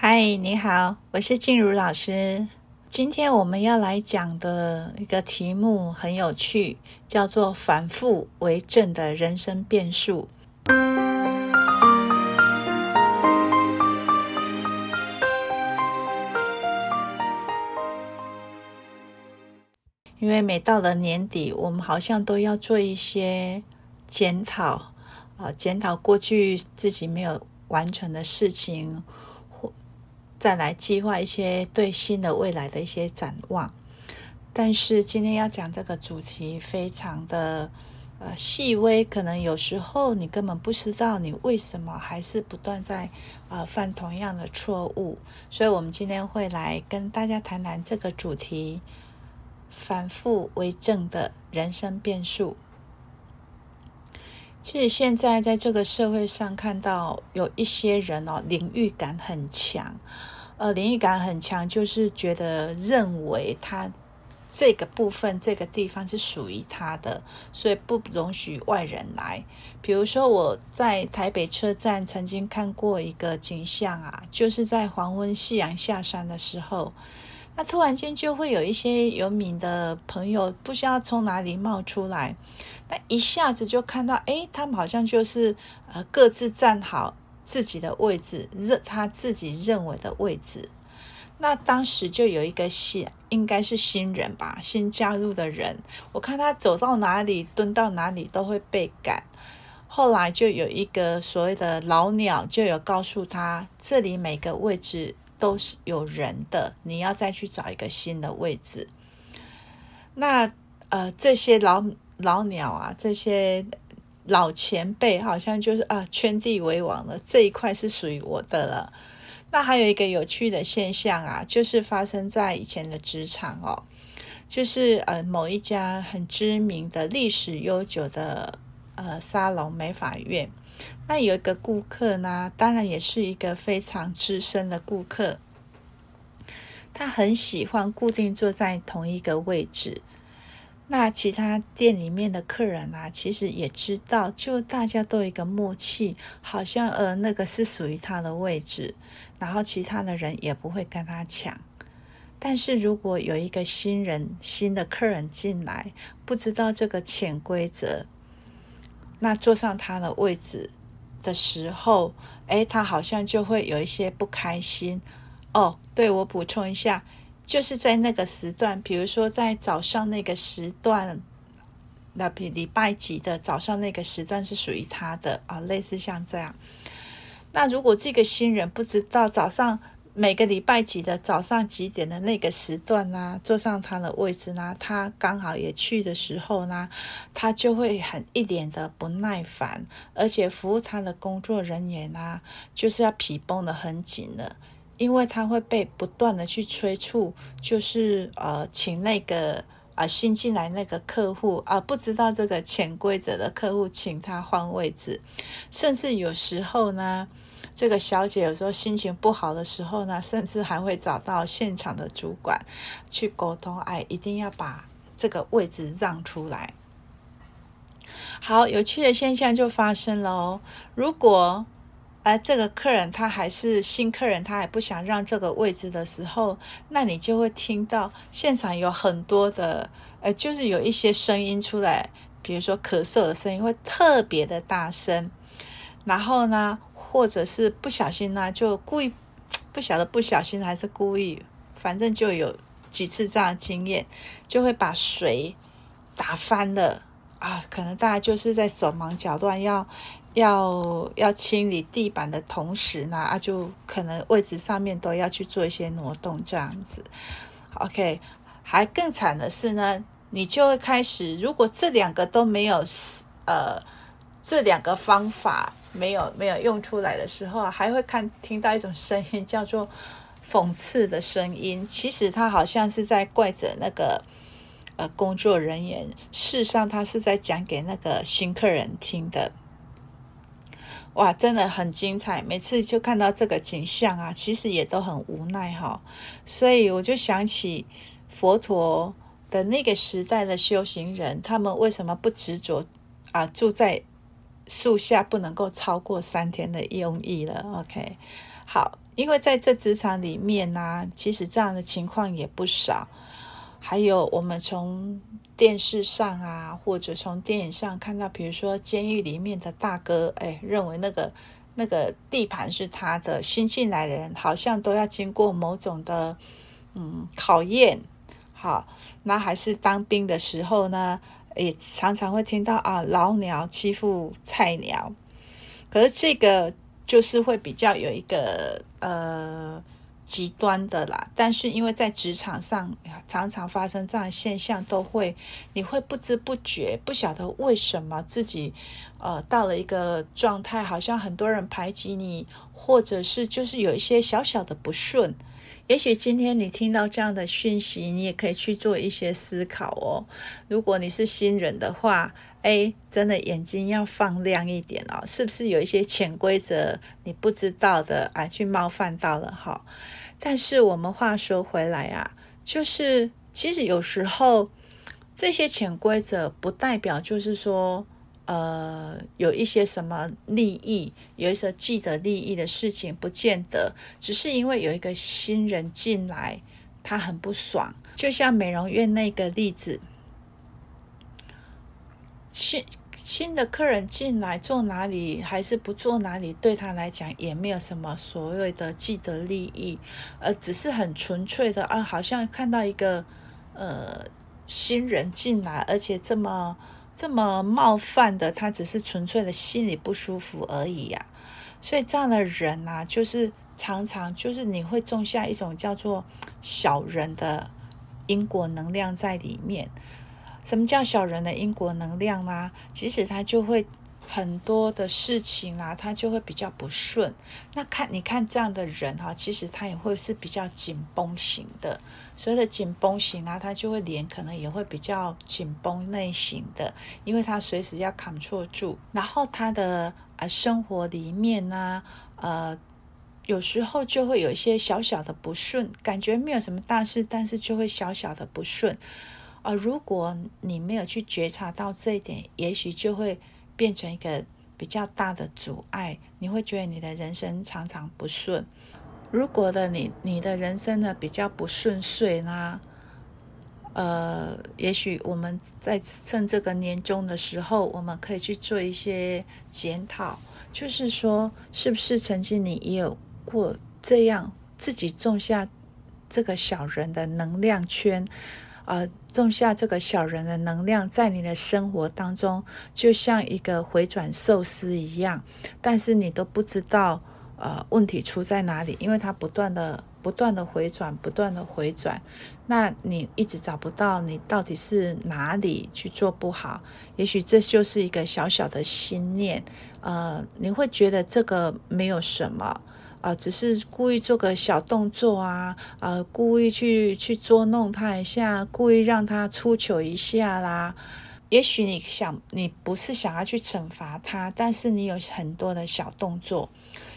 嗨，你好，我是静茹老师。今天我们要来讲的一个题目很有趣，叫做“反复为正的人生变数”。因为每到了年底，我们好像都要做一些检讨啊，检讨过去自己没有完成的事情。再来计划一些对新的未来的一些展望，但是今天要讲这个主题非常的呃细微，可能有时候你根本不知道你为什么还是不断在呃犯同样的错误，所以我们今天会来跟大家谈谈这个主题：反复为正的人生变数。其实现在在这个社会上看到有一些人哦，领域感很强，呃，领域感很强，就是觉得认为他这个部分这个地方是属于他的，所以不容许外人来。比如说我在台北车站曾经看过一个景象啊，就是在黄昏夕阳下山的时候。那突然间就会有一些有名的朋友不知道从哪里冒出来，那一下子就看到，哎，他们好像就是呃各自站好自己的位置，认他自己认为的位置。那当时就有一个新，应该是新人吧，新加入的人，我看他走到哪里蹲到哪里都会被赶。后来就有一个所谓的老鸟就有告诉他，这里每个位置。都是有人的，你要再去找一个新的位置。那呃，这些老老鸟啊，这些老前辈，好像就是啊，圈地为王了，这一块是属于我的了。那还有一个有趣的现象啊，就是发生在以前的职场哦，就是呃，某一家很知名的历史悠久的呃沙龙美发院。那有一个顾客呢，当然也是一个非常资深的顾客，他很喜欢固定坐在同一个位置。那其他店里面的客人啊，其实也知道，就大家都有一个默契，好像呃那个是属于他的位置，然后其他的人也不会跟他抢。但是如果有一个新人、新的客人进来，不知道这个潜规则。那坐上他的位置的时候，诶，他好像就会有一些不开心哦。对，我补充一下，就是在那个时段，比如说在早上那个时段，那比礼拜几的早上那个时段是属于他的啊，类似像这样。那如果这个新人不知道早上。每个礼拜几的早上几点的那个时段呢，坐上他的位置呢，他刚好也去的时候呢，他就会很一脸的不耐烦，而且服务他的工作人员呢，就是要皮绷得很紧了，因为他会被不断的去催促，就是呃，请那个啊、新进来那个客户啊、不知道这个潜规则的客户，请他换位置，甚至有时候呢。这个小姐有时候心情不好的时候呢，甚至还会找到现场的主管去沟通，哎，一定要把这个位置让出来。好，有趣的现象就发生了哦。如果哎，这个客人他还是新客人，他还不想让这个位置的时候，那你就会听到现场有很多的，呃，就是有一些声音出来，比如说咳嗽的声音会特别的大声，然后呢，或者是不小心呢，就故意 不晓得不小心还是故意，反正就有几次这样的经验，就会把水打翻了啊！可能大家就是在手忙脚乱要要要清理地板的同时呢，啊，就可能位置上面都要去做一些挪动这样子。OK，还更惨的是呢，你就会开始，如果这两个都没有呃，这两个方法。没有没有用出来的时候啊，还会看听到一种声音，叫做讽刺的声音。其实他好像是在怪着那个呃工作人员，事实上他是在讲给那个新客人听的。哇，真的很精彩！每次就看到这个景象啊，其实也都很无奈哈。所以我就想起佛陀的那个时代的修行人，他们为什么不执着啊住在树下不能够超过三天的用意了。OK，好，因为在这职场里面呢、其实这样的情况也不少。还有我们从电视上啊，或者从电影上看到，比如说监狱里面的大哥，哎，认为那个那个地盘是他的，新进来的人好像都要经过某种的嗯考验。好，那还是当兵的时候呢，也常常会听到啊老鸟欺负菜鸟。可是这个就是会比较有一个呃。极端的啦，但是因为在职场上常常发生这样现象，都会你会不知不觉不晓得为什么自己呃到了一个状态，好像很多人排挤你，或者是就是有一些小小的不顺。也许今天你听到这样的讯息，你也可以去做一些思考哦。如果你是新人的话，哎，真的眼睛要放亮一点哦，是不是有一些潜规则你不知道的啊，去冒犯到了哈？但是我们话说回来啊，就是其实有时候这些潜规则不代表就是说，呃，有一些什么利益，有一些既得利益的事情，不见得，只是因为有一个新人进来，他很不爽，就像美容院那个例子，新。新的客人进来坐哪里还是不坐哪里，对他来讲也没有什么所谓的既得利益，呃，只是很纯粹的啊，好像看到一个呃新人进来，而且这么这么冒犯的，他只是纯粹的心里不舒服而已呀、所以这样的人呐、啊，就是常常就是你会种下一种叫做小人的因果能量在里面。什么叫小人的因果能量呢、啊？其实他就会很多的事情啊，他就会比较不顺。那看你看这样的人哈、其实他也会是比较紧绷型的。所谓的紧绷型啊，他就会脸可能也会比较紧绷类型的，因为他随时要 control 住。然后他的啊生活里面呢、呃有时候就会有一些小小的不顺，感觉没有什么大事，但是就会小小的不顺。而如果你没有去觉察到这一点，也许就会变成一个比较大的阻碍。你会觉得你的人生常常不顺。如果的你你的人生呢比较不顺遂呢，呃，也许我们在趁这个年终的时候，我们可以去做一些检讨，就是说，是不是曾经你也有过这样自己种下这个小人的能量圈？呃，种下这个小人的能量在你的生活当中，就像一个回转寿司一样，但是你都不知道，呃，问题出在哪里，因为它不断的、不断的回转，不断的回转，那你一直找不到你到底是哪里去做不好，也许这就是一个小小的心念，呃，你会觉得这个没有什么。啊、只是故意做个小动作啊，呃，故意去去捉弄他一下，故意让他出糗一下啦。也许你想，你不是想要去惩罚他，但是你有很多的小动作，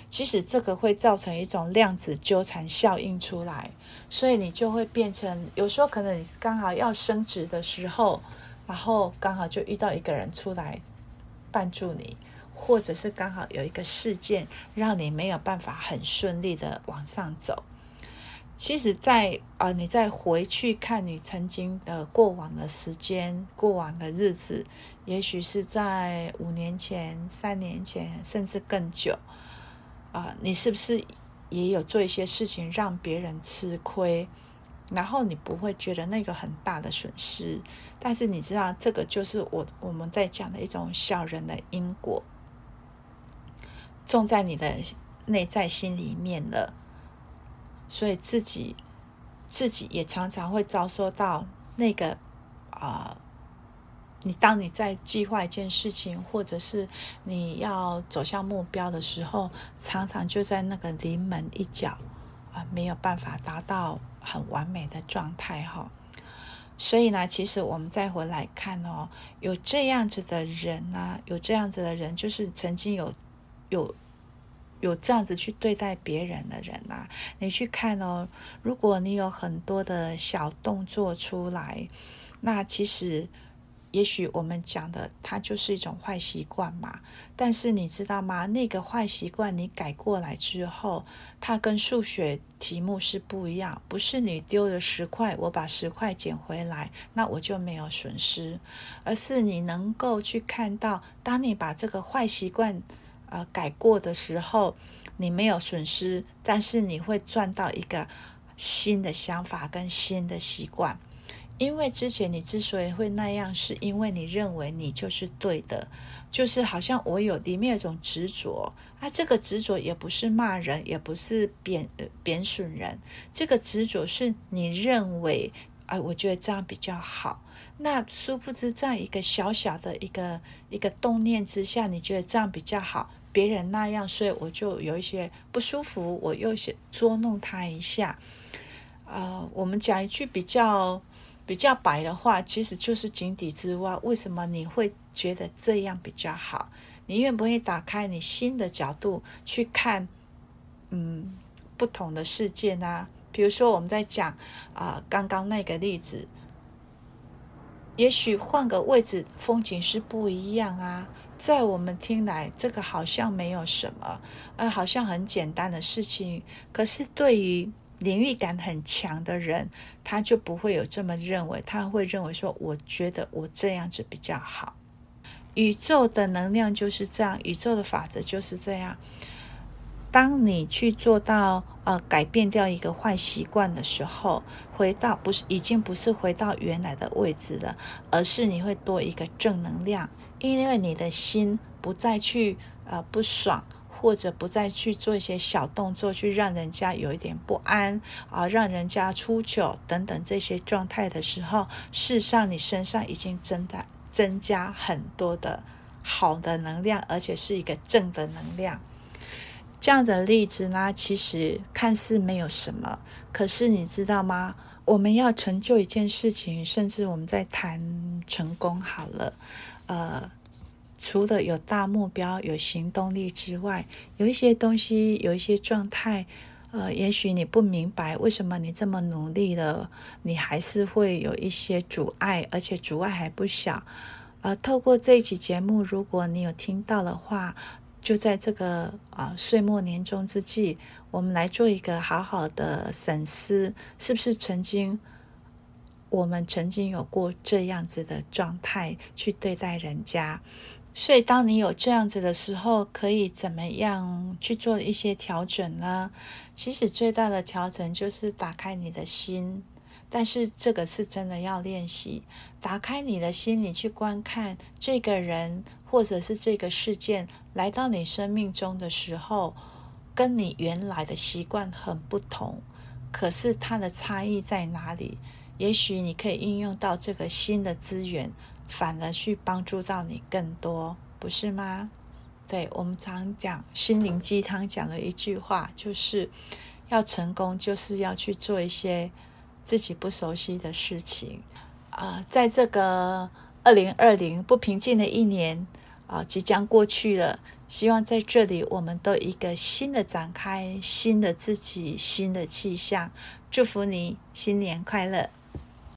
其实这个会造成一种量子纠缠效应出来，所以你就会变成，有时候可能你刚好要升职的时候，然后刚好就遇到一个人出来绊住你。或者是刚好有一个事件让你没有办法很顺利的往上走。其实在，呃、啊，你再回去看你曾经的过往的时间、过往的日子，也许是在五年前、三年前，甚至更久啊、你是不是也有做一些事情让别人吃亏？然后你不会觉得那个很大的损失，但是你知道，这个就是我我们在讲的一种小人的因果。种在你的内在心里面了，所以自己自己也常常会遭受到那个啊、你当你在计划一件事情，或者是你要走向目标的时候，常常就在那个临门一脚啊、没有办法达到很完美的状态哈。所以呢，其实我们再回来看哦，有这样子的人呢、有这样子的人，就是曾经有。有有这样子去对待别人的人呐、啊，你去看哦。如果你有很多的小动作出来，那其实也许我们讲的它就是一种坏习惯嘛。但是你知道吗？那个坏习惯你改过来之后，它跟数学题目是不一样。不是你丢了十块，我把十块捡回来，那我就没有损失。而是你能够去看到，当你把这个坏习惯呃改过的时候，你没有损失，但是你会赚到一个新的想法跟新的习惯。因为之前你之所以会那样，是因为你认为你就是对的，就是好像我有里面有一种执着啊。这个执着也不是骂人，也不是贬贬损人，这个执着是你认为，哎，我觉得这样比较好。那殊不知，在一个小小的一个一个动念之下，你觉得这样比较好，别人那样，所以我就有一些不舒服，我又想捉弄他一下。呃，我们讲一句比较。比较白的话，其实就是井底之蛙。为什么你会觉得这样比较好？你愿不愿意打开你新的角度去看，嗯，不同的世界呢？比如说我们在讲啊、刚刚那个例子，也许换个位置，风景是不一样啊。在我们听来，这个好像没有什么，呃，好像很简单的事情。可是对于领域感很强的人，他就不会有这么认为，他会认为说：“我觉得我这样子比较好。”宇宙的能量就是这样，宇宙的法则就是这样。当你去做到呃改变掉一个坏习惯的时候，回到不是已经不是回到原来的位置了，而是你会多一个正能量，因为你的心不再去呃不爽。或者不再去做一些小动作，去让人家有一点不安啊，让人家出糗等等这些状态的时候，事实上你身上已经增大增加很多的好的能量，而且是一个正的能量。这样的例子呢，其实看似没有什么，可是你知道吗？我们要成就一件事情，甚至我们在谈成功好了，呃。除了有大目标、有行动力之外，有一些东西、有一些状态，呃，也许你不明白为什么你这么努力了，你还是会有一些阻碍，而且阻碍还不小。呃，透过这一期节目，如果你有听到的话，就在这个啊、岁末年终之际，我们来做一个好好的审思，是不是曾经我们曾经有过这样子的状态去对待人家？所以，当你有这样子的时候，可以怎么样去做一些调整呢？其实最大的调整就是打开你的心，但是这个是真的要练习。打开你的心，你去观看这个人或者是这个事件来到你生命中的时候，跟你原来的习惯很不同。可是它的差异在哪里？也许你可以运用到这个新的资源。反而去帮助到你更多，不是吗？对，我们常讲心灵鸡汤讲的一句话，就是要成功，就是要去做一些自己不熟悉的事情。啊、在这个二零二零不平静的一年啊、即将过去了，希望在这里我们都一个新的展开，新的自己，新的气象。祝福你新年快乐！